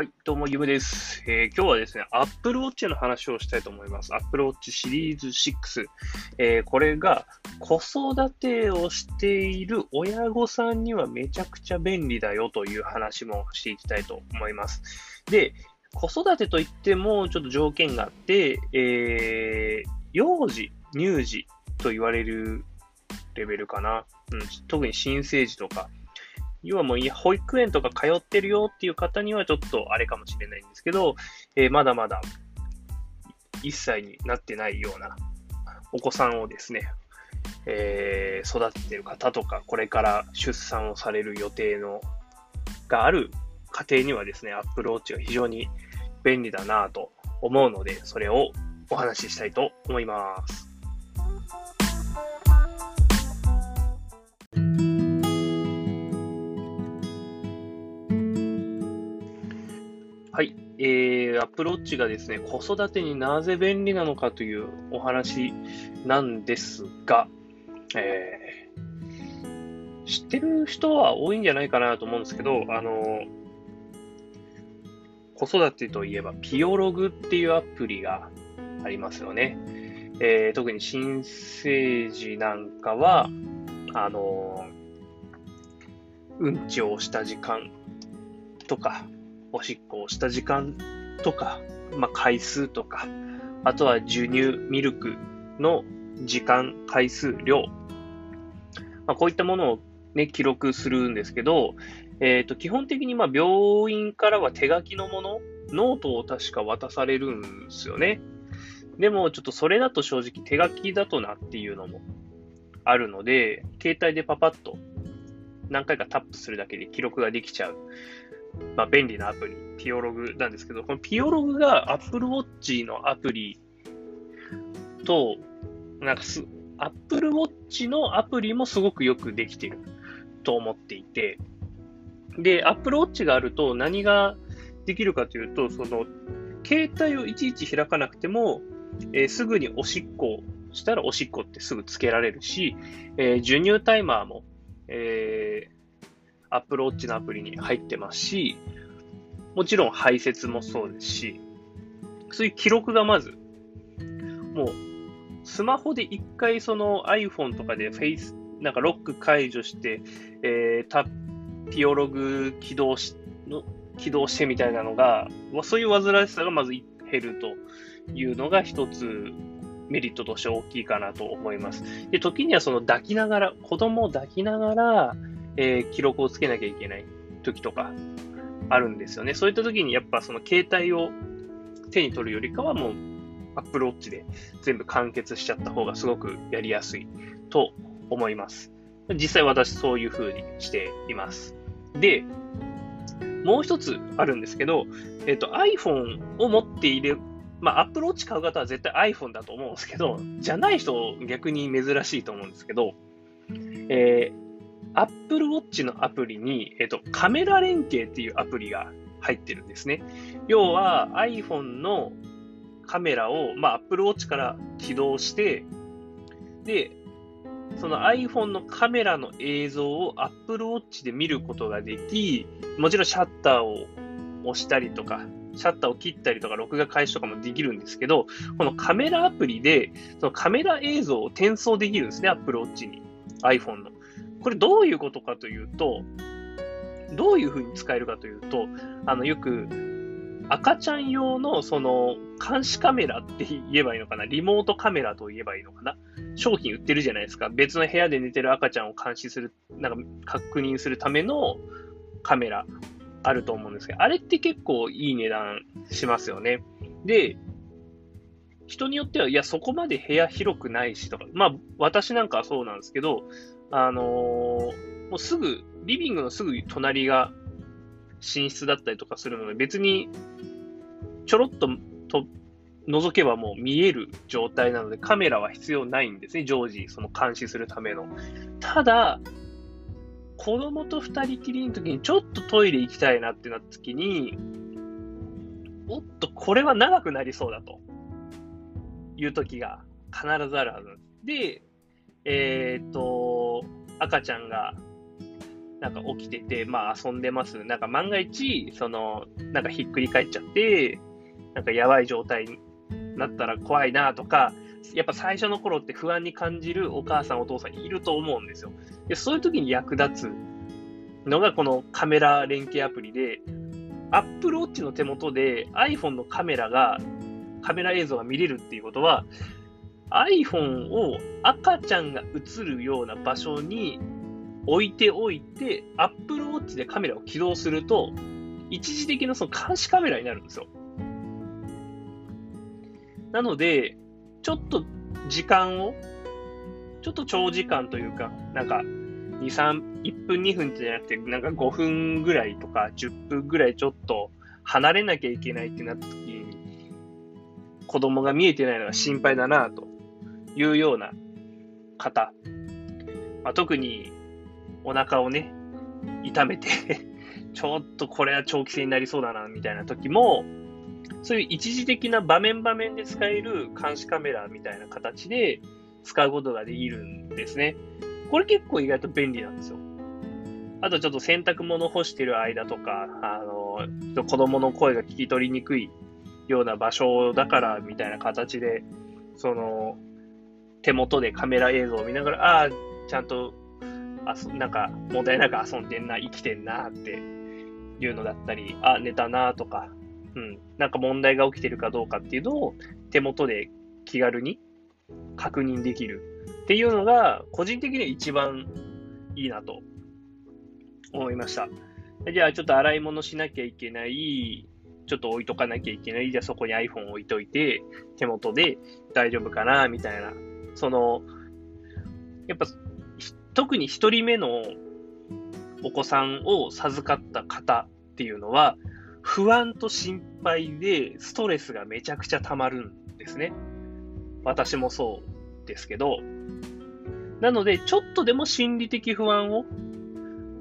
はい、どうも、ゆむです、えー、今日はですね、Apple Watch の話をしたいと思います。Apple Watch シリーズ6。えー、これが子育てをしている親御さんにはめちゃくちゃ便利だよという話もしていきたいと思います。で、子育てといってもちょっと条件があって、えー、幼児、乳児と言われるレベルかな。うん、特に新生児とか、要はもう保育園とか通ってるよっていう方にはちょっとあれかもしれないんですけど、えー、まだまだ1歳になってないようなお子さんをですね、えー、育ててる方とか、これから出産をされる予定のがある家庭にはですね、Apple Watch が非常に便利だなと思うので、それをお話ししたいと思います。はい。えー、Apple Watch がですね、子育てになぜ便利なのかというお話なんですが、えー、知ってる人は多いんじゃないかなと思うんですけど、あの、子育てといえば、ピオログっていうアプリがありますよね。えー、特に新生児なんかは、あの、うんちをした時間とか、おしっこをした時間とか、まあ、回数とか、あとは授乳、ミルクの時間、回数、量、まあ、こういったものを、ね、記録するんですけど、え、ー、と基本的にまあ病院からは手書きのもの、ノートを確か渡されるんですよね。でも、ちょっとそれだと正直手書きだとなっていうのもあるので、携帯でパパッと何回かタップするだけで記録ができちゃう。まあ、便利なアプリ、ピオログなんですけど、このピオログが Apple Watch のアプリと、なんかす、Apple Watch のアプリもすごくよくできてると思っていて、で、Apple Watch があると何ができるかというと、その、携帯をいちいち開かなくても、えー、すぐにおしっこしたらおしっこってすぐつけられるし、えー、授乳タイマーも、えー、アップルウォッチのアプリに入ってますし、もちろん排泄もそうですし、そういう記録がまず、もう、スマホで一回その iPhone とかでフェイス、なんかロック解除して、えー、タピオログ起動し、の起動してみたいなのが、そういう煩わしさがまず減るというのが一つメリットとして大きいかなと思います。で、時にはその抱きながら、子供を抱きながら、えー、記録をつけなきゃいけない時とかあるんですよね。そういった時にやっぱその携帯を手に取るよりかはもう Apple Watch で全部完結しちゃった方がすごくやりやすいと思います。実際私そういう風にしています。で、もう一つあるんですけど、えっ、と iPhone を持っている、まあ Apple Watch 買う方は絶対 iPhone だと思うんですけど、じゃない人逆に珍しいと思うんですけど、えー Apple Watch のアプリに、えっと、カメラ連携っていうアプリが入ってるんですね。要は iPhone のカメラを、まあ、Apple Watch から起動して、で、その iPhone のカメラの映像を Apple Watch で見ることができ、もちろんシャッターを押したりとか、シャッターを切ったりとか、録画開始とかもできるんですけど、このカメラアプリで、そのカメラ映像を転送できるんですね、Apple Watch に。iPhone の。これどういうことかというと、どういうふうに使えるかというと、あの、よく、赤ちゃん用のその監視カメラって言えばいいのかな？リモートカメラと言えばいいのかな？商品売ってるじゃないですか。別の部屋で寝てる赤ちゃんを監視する、なんか確認するためのカメラあると思うんですけど、あれって結構いい値段しますよね。で、人によっては、いや、そこまで部屋広くないしとか、まあ、私なんかはそうなんですけど、あのー、もうすぐ、リビングのすぐ隣が寝室だったりとかするので、別にちょろっとと覗けばもう見える状態なので、カメラは必要ないんですね、常時、その監視するための。ただ、子供と二人きりの時にちょっとトイレ行きたいなってなった時に、おっと、これは長くなりそうだという時が必ずあるはずで。で、えっ、ー、と、赤ちゃんがなんか起きてて、まあ遊んでます。なんか万が一、その、なんかひっくり返っちゃって、なんかやばい状態になったら怖いなとか、やっぱ最初の頃って不安に感じるお母さんお父さんいると思うんですよ。でそういう時に役立つのがこのカメラ連携アプリで、Apple Watch の手元で iPhone のカメラが、カメラ映像が見れるっていうことは、iPhone を赤ちゃんが映るような場所に置いておいて、Apple Watch でカメラを起動すると、一時的なその監視カメラになるんですよ。なので、ちょっと時間を、ちょっと長時間というか、なんか、2、3、1分2分じゃなくて、なんか5分ぐらいとか10分ぐらいちょっと離れなきゃいけないってなった時に、子供が見えてないのが心配だなというような方、まあ、特にお腹をね、痛めて ちょっとこれは長期戦になりそうだな、みたいな時も、そういう一時的な場面場面で使える監視カメラみたいな形で使うことができるんですね。これ結構意外と便利なんですよ。あとちょっと洗濯物干してる間とか、あの、子供の声が聞き取りにくいような場所だからみたいな形で、その、手元でカメラ映像を見ながら、ああ、ちゃんとあそなんか問題なく遊んでんな、生きてんなっていうのだったり、あ、寝たなとか、うん、なんか問題が起きてるかどうかっていうのを手元で気軽に確認できるっていうのが、個人的には一番いいなと思いました。じゃあちょっと洗い物しなきゃいけない、ちょっと置いとかなきゃいけない、じゃあそこに iPhone 置いといて、手元で大丈夫かな、みたいな。その、やっぱ特に1人目のお子さんを授かった方っていうのは、不安と心配でストレスがめちゃくちゃ溜まるんですね。私もそうですけど。なので、ちょっとでも心理的不安を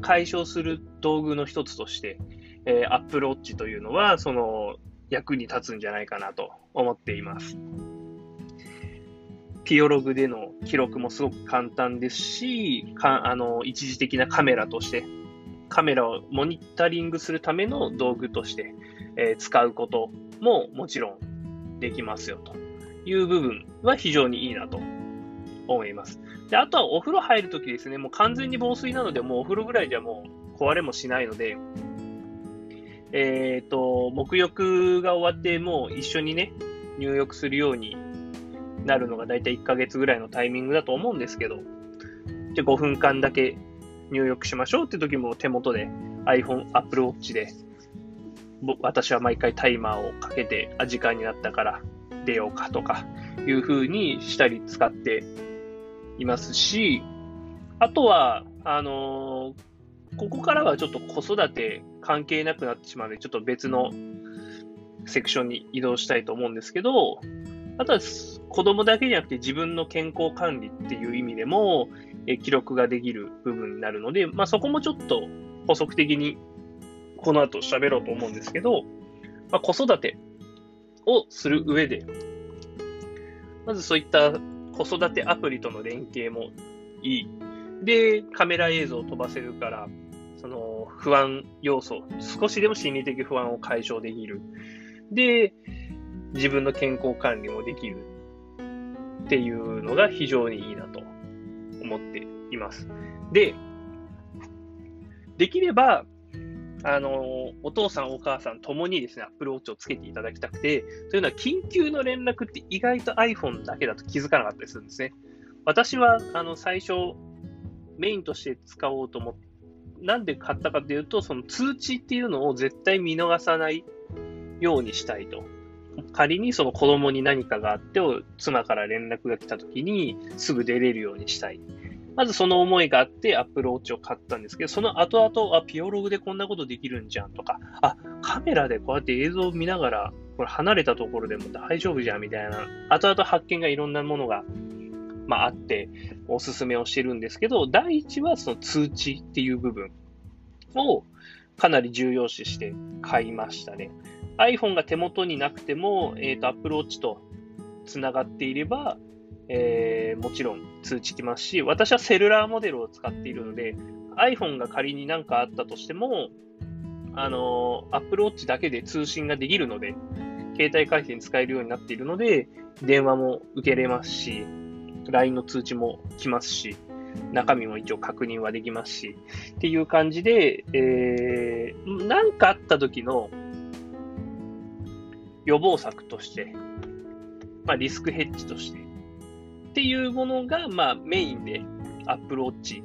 解消する道具の一つとして、えー、Apple Watch というのは、その役に立つんじゃないかなと思っています。ピオログでの記録もすごく簡単ですし、かあの一時的なカメラとして、カメラをモニタリングするための道具として、えー、使うことももちろんできますよという部分は非常にいいなと思います。であとはお風呂入るときですね、もう完全に防水なので、もうお風呂ぐらいじゃもう壊れもしないので、えっ、ー、と、沐浴が終わって、もう一緒にね、入浴するようになるのが大体1ヶ月ぐらいのタイミングだと思うんですけど、じゃ5分間だけ入浴しましょうって時も手元で iPhone、Apple Watch で、私は毎回タイマーをかけて、あ、時間になったから出ようかとかいう風にしたり使っていますし、あとは、あのー、ここからはちょっと子育て関係なくなってしまうので、ちょっと別のセクションに移動したいと思うんですけど、あとは子供だけじゃなくて自分の健康管理っていう意味でも、え記録ができる部分になるので、まあ、そこもちょっと補足的にこの後喋ろうと思うんですけど、まあ、子育てをする上で、まずそういった子育てアプリとの連携もいい。で、カメラ映像を飛ばせるから、その不安要素、少しでも心理的不安を解消できる。で、自分の健康管理もできるっていうのが非常にいいなと思っています。で、できれば、あの、お父さん、お母さんともにですね、Apple Watch をつけていただきたくて、というのは緊急の連絡って意外と iPhone だけだと気づかなかったりするんですね。私は、あの、最初、メインとして使おうと思って、なんで買ったかというと、その通知っていうのを絶対見逃さないようにしたいと。仮にその子供に何かがあってを、妻から連絡が来た時にすぐ出れるようにしたい。まずその思いがあってアプローチを買ったんですけど、その後々、あ、ピオログでこんなことできるんじゃんとか、あ、カメラでこうやって映像を見ながら、これ離れたところでも大丈夫じゃんみたいな、後々発見がいろんなものが、まあ、あって、おすすめをしてるんですけど、第一はその通知っていう部分をかなり重要視して買いましたね。iPhone が手元になくても、えっ、ー、と、Apple Watch とつながっていれば、えー、もちろん通知きますし、私はセルラーモデルを使っているので、iPhone が仮に何かあったとしても、あの、Apple Watch だけで通信ができるので、携帯回線使えるようになっているので、電話も受けれますし、LINE の通知も来ますし、中身も一応確認はできますし、っていう感じで、えー、なんかあった時の予防策として、まあ、リスクヘッジとして、っていうものが、まあ、メインで Apple Watch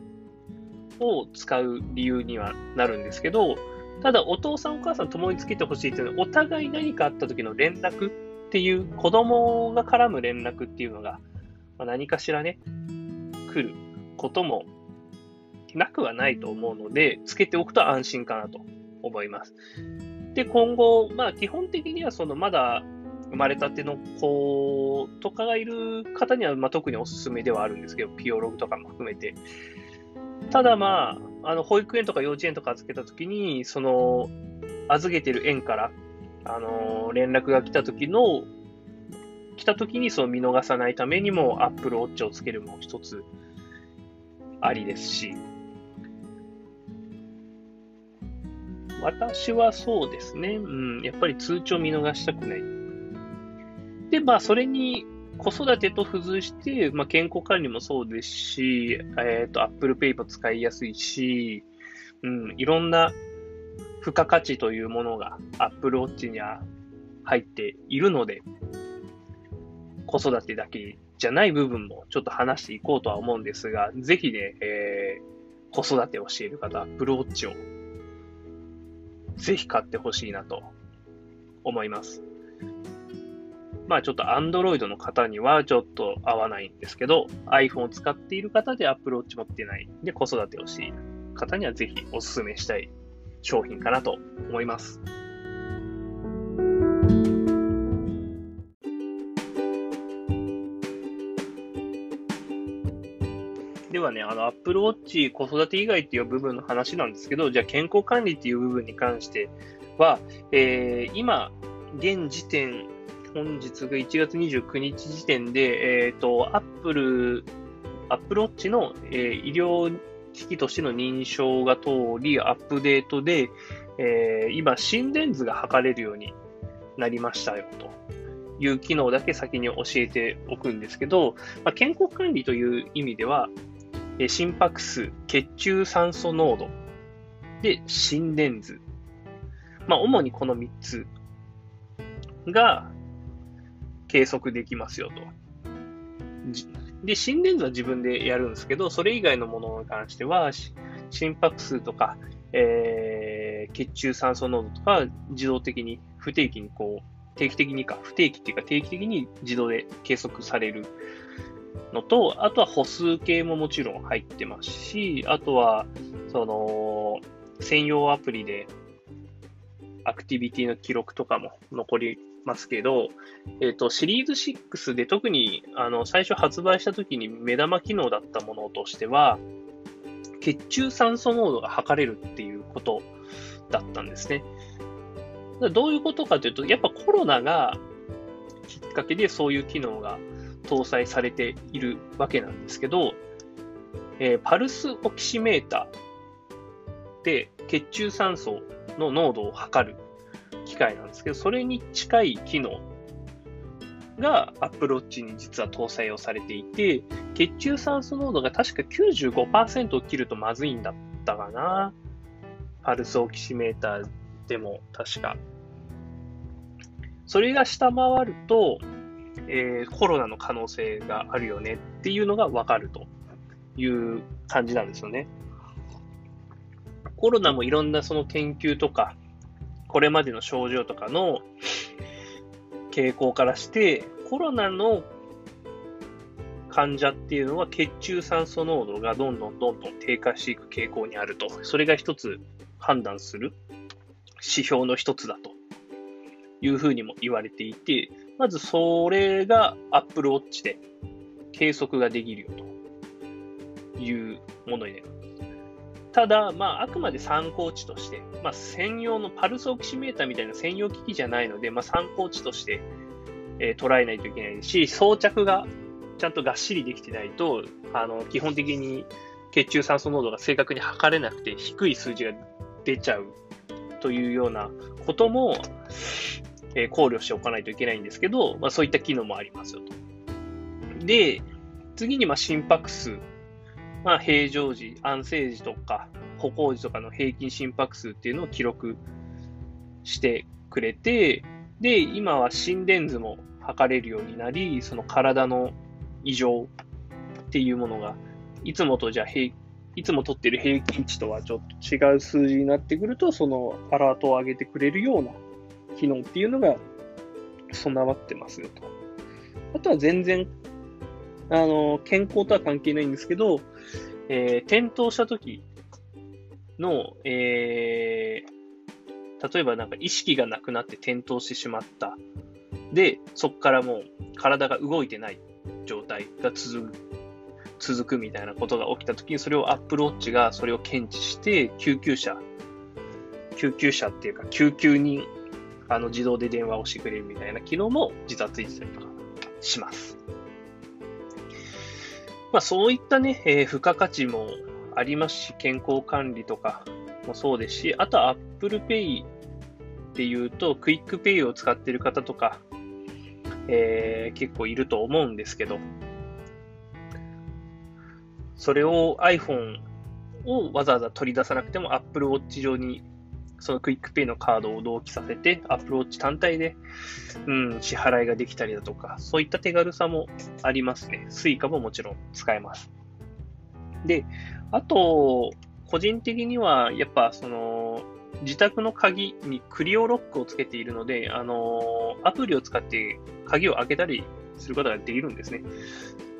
を使う理由にはなるんですけど、ただ、お父さんお母さん共につけてほしいっていうのは、お互い何かあった時の連絡っていう、子供が絡む連絡っていうのが、まあ、何かしらね、来ることもなくはないと思うので、つけておくと安心かなと思います。で、今後、まあ基本的にはそのまだ生まれたての子とかがいる方には、まあ、特におすすめではあるんですけど、ピオログとかも含めて。ただまあ、あの保育園とか幼稚園とか預けたときに、その預けてる園から、あの連絡が来た時の、来た時にその見逃さないためにも Apple Watch をつけるも一つありですし、私はそうですね、うん、やっぱり通知を見逃したくない。で、まあ、それに子育てと付随して、まあ、健康管理もそうですし、えっ、ー、と、Apple Pay も使いやすいし、うん、いろんな付加価値というものが Apple Watch には入っているので、子育てだけじゃない部分もちょっと話していこうとは思うんですが、ぜひね、えー、子育てをしている方、Apple Watch をぜひ買ってほしいなと思います。まあちょっと Android の方にはちょっと合わないんですけど、iPhone を使っている方で Apple Watch 持ってないで子育てをしている方にはぜひお勧めしたい商品かなと思います。ではね、あの、Apple Watch 子育て以外っていう部分の話なんですけど、じゃあ健康管理っていう部分に関しては、えー、今、現時点、本日が1月29日時点で、えっ、ー、と、Apple、Apple Watch の、えー、医療機器としての認証が通り、アップデートで、えー、今、心電図が測れるようになりましたよと。いう機能だけ先に教えておくんですけど、まあ、健康管理という意味では、心拍数、血中酸素濃度、で、心電図。まあ、主にこの3つが計測できますよと。で、心電図は自分でやるんですけど、それ以外のものに関しては、心拍数とか、えー、血中酸素濃度とか、自動的に、不定期にこう、定期的にか、不定期っていうか定期的に自動で計測されるのと、あとは歩数計ももちろん入ってますし、あとは、その、専用アプリでアクティビティの記録とかも残りますけど、えっ、ー、と、シリーズ6で特に、あの、最初発売した時に目玉機能だったものとしては、血中酸素濃度が測れるっていうことだったんですね。どういうことかというと、やっぱコロナがきっかけでそういう機能が搭載されているわけなんですけど、えー、パルスオキシメーターで血中酸素の濃度を測る機械なんですけど、それに近い機能が Apple Watch に実は搭載をされていて、血中酸素濃度が確か95%を切るとまずいんだったかな。パルスオキシメーターでも確か。それが下回ると、えー、コロナの可能性があるよねっていうのがわかるという感じなんですよね。コロナもいろんなその研究とか、これまでの症状とかの傾向からして、コロナの患者っていうのは血中酸素濃度がどんどんどんどん低下していく傾向にあると。それが一つ判断する指標の一つだというふうにも言われていて、まずそれが Apple Watch で計測ができるよというものになります。ただ、まあ、あくまで参考値として、まあ、専用のパルスオキシメーターみたいな専用機器じゃないので、まあ、参考値として、えー、捉えないといけないし、装着がちゃんとがっしりできてないと、あの基本的に血中酸素濃度が正確に測れなくて低い数字が出ちゃうというようなことも、え、考慮しておかないといけないんですけど、まあ、そういった機能もありますよと。で、次にまあ心拍数、まあ、平常時、安静時とか歩行時とかの平均心拍数っていうのを記録してくれて、で、今は心電図も測れるようになり、その体の異常っていうものが、いつもとじゃあ平、いつも取ってる平均値とはちょっと違う数字になってくると、そのアラートを上げてくれるような機能っていうのが備わってますよと。あとは全然、あの、健康とは関係ないんですけど、えー、転倒した時の、えー、例えばなんか意識がなくなって転倒してしまった。で、そこからもう体が動いてない状態が続く、続くみたいなことが起きたときに、それを Apple Watch がそれを検知して、救急車、救急車っていうか、救急にあの自動で電話をしてくれるみたいな機能も実はついてたりとかします。まあそういったね、えー、付加価値もありますし、健康管理とかもそうですし、あとは Apple Pay っていうと、 QUICPay を使ってる方とか、えー、結構いると思うんですけど、それを iPhone をわざわざ取り出さなくても Apple Watch 上にその QUICPay のカードを同期させて Apple Watch 単体で、うん、支払いができたりだとか、そういった手軽さもありますね。Suica ももちろん使えます。で、あと、個人的にはやっぱその自宅の鍵にクリオロックをつけているので、あのアプリを使って鍵を開けたりすることができるんですね。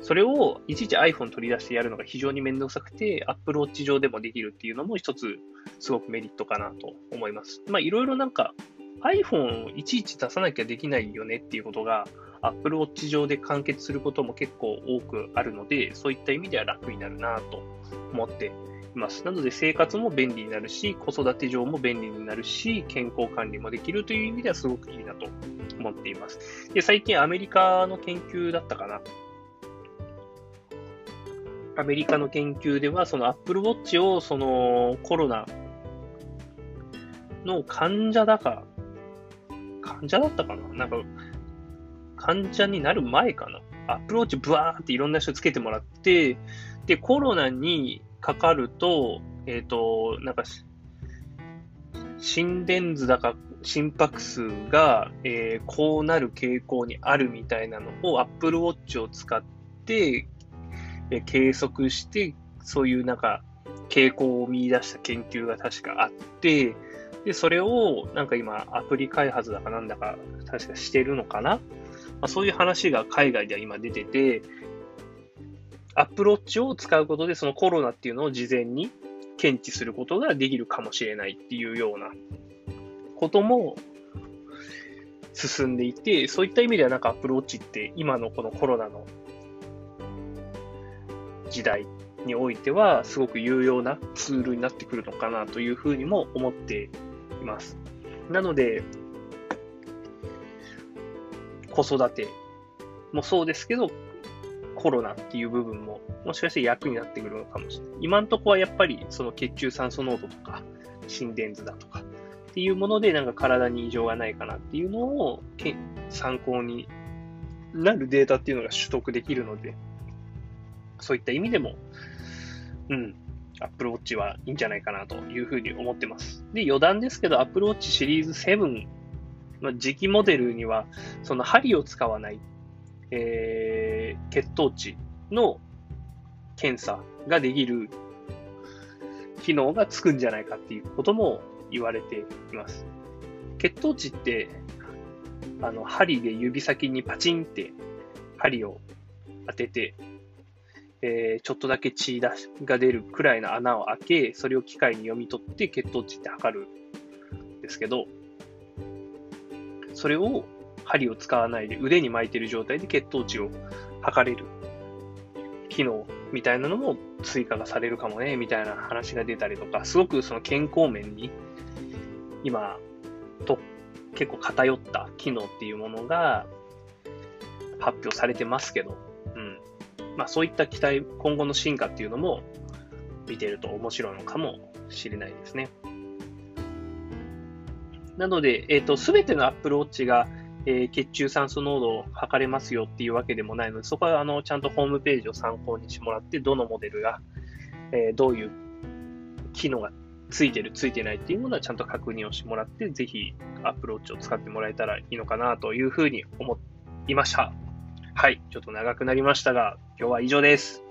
それをいちいち iPhone 取り出してやるのが非常にめんどくさくて、Apple Watch 上でもできるっていうのも一つすごくメリットかなと思います。まあいろいろなんか iPhone をいちいち出さなきゃできないよねっていうことが Apple Watch 上で完結することも結構多くあるので、そういった意味では楽になるなと思っています。なので生活も便利になるし、子育て上も便利になるし、健康管理もできるという意味ではすごくいいなと思っています。で、最近アメリカの研究だったかな。アメリカの研究では、その Apple Watch をそのコロナの患者だか、患者だったかな？なんか、患者になる前かな？アップローチブワーっていろんな人つけてもらって、で、コロナにかかると、えっ、ー、と、なんか、心電図だか心拍数が、えー、こうなる傾向にあるみたいなのを Apple Watch を使って計測して、そういうなんか傾向を見出した研究が確かあって、で、それをなんか今アプリ開発だかなんだか確かしてるのかな、まあ、そういう話が海外では今出てて、アプローチを使うことでそのコロナっていうのを事前に検知することができるかもしれないっていうようなことも進んでいて、そういった意味ではなんかアプローチって今のこのコロナの時代においては、すごく有用なツールになってくるのかなというふうにも思っています。なので、子育てもそうですけど、コロナっていう部分も、もしかして役になってくるのかもしれない。今のところはやっぱり、その血中酸素濃度とか、心電図だとか、っていうもので、なんか体に異常がないかなっていうのを参考になるデータっていうのが取得できるので、そういった意味でも、うん、Apple Watch はいいんじゃないかなというふうに思ってます。で、余談ですけど、Apple Watch シリーズ7の次期モデルには、その針を使わない、えー、血糖値の検査ができる機能がつくんじゃないかっていうことも言われています。血糖値って、あの、針で指先にパチンって針を当てて、えー、ちょっとだけ血出しが出るくらいの穴を開け、それを機械に読み取って血糖値って測るんですけど、それを針を使わないで腕に巻いてる状態で血糖値を測れる機能みたいなのも追加がされるかもね、みたいな話が出たりとか、すごくその健康面に今と結構偏った機能っていうものが発表されてますけど、まあそういった期待、今後の進化っていうのも、見てると面白いのかもしれないですね。なので、えっ、ー、と、すべての Apple Watch が、えー、血中酸素濃度を測れますよっていうわけでもないので、そこはあのちゃんとホームページを参考にしてもらって、どのモデルが、えー、どういう機能がついてる、ついてないっていうものはちゃんと確認をしてもらって、ぜひ Apple Watch を使ってもらえたらいいのかなというふうに思いました。はい、ちょっと長くなりましたが、今日は以上です。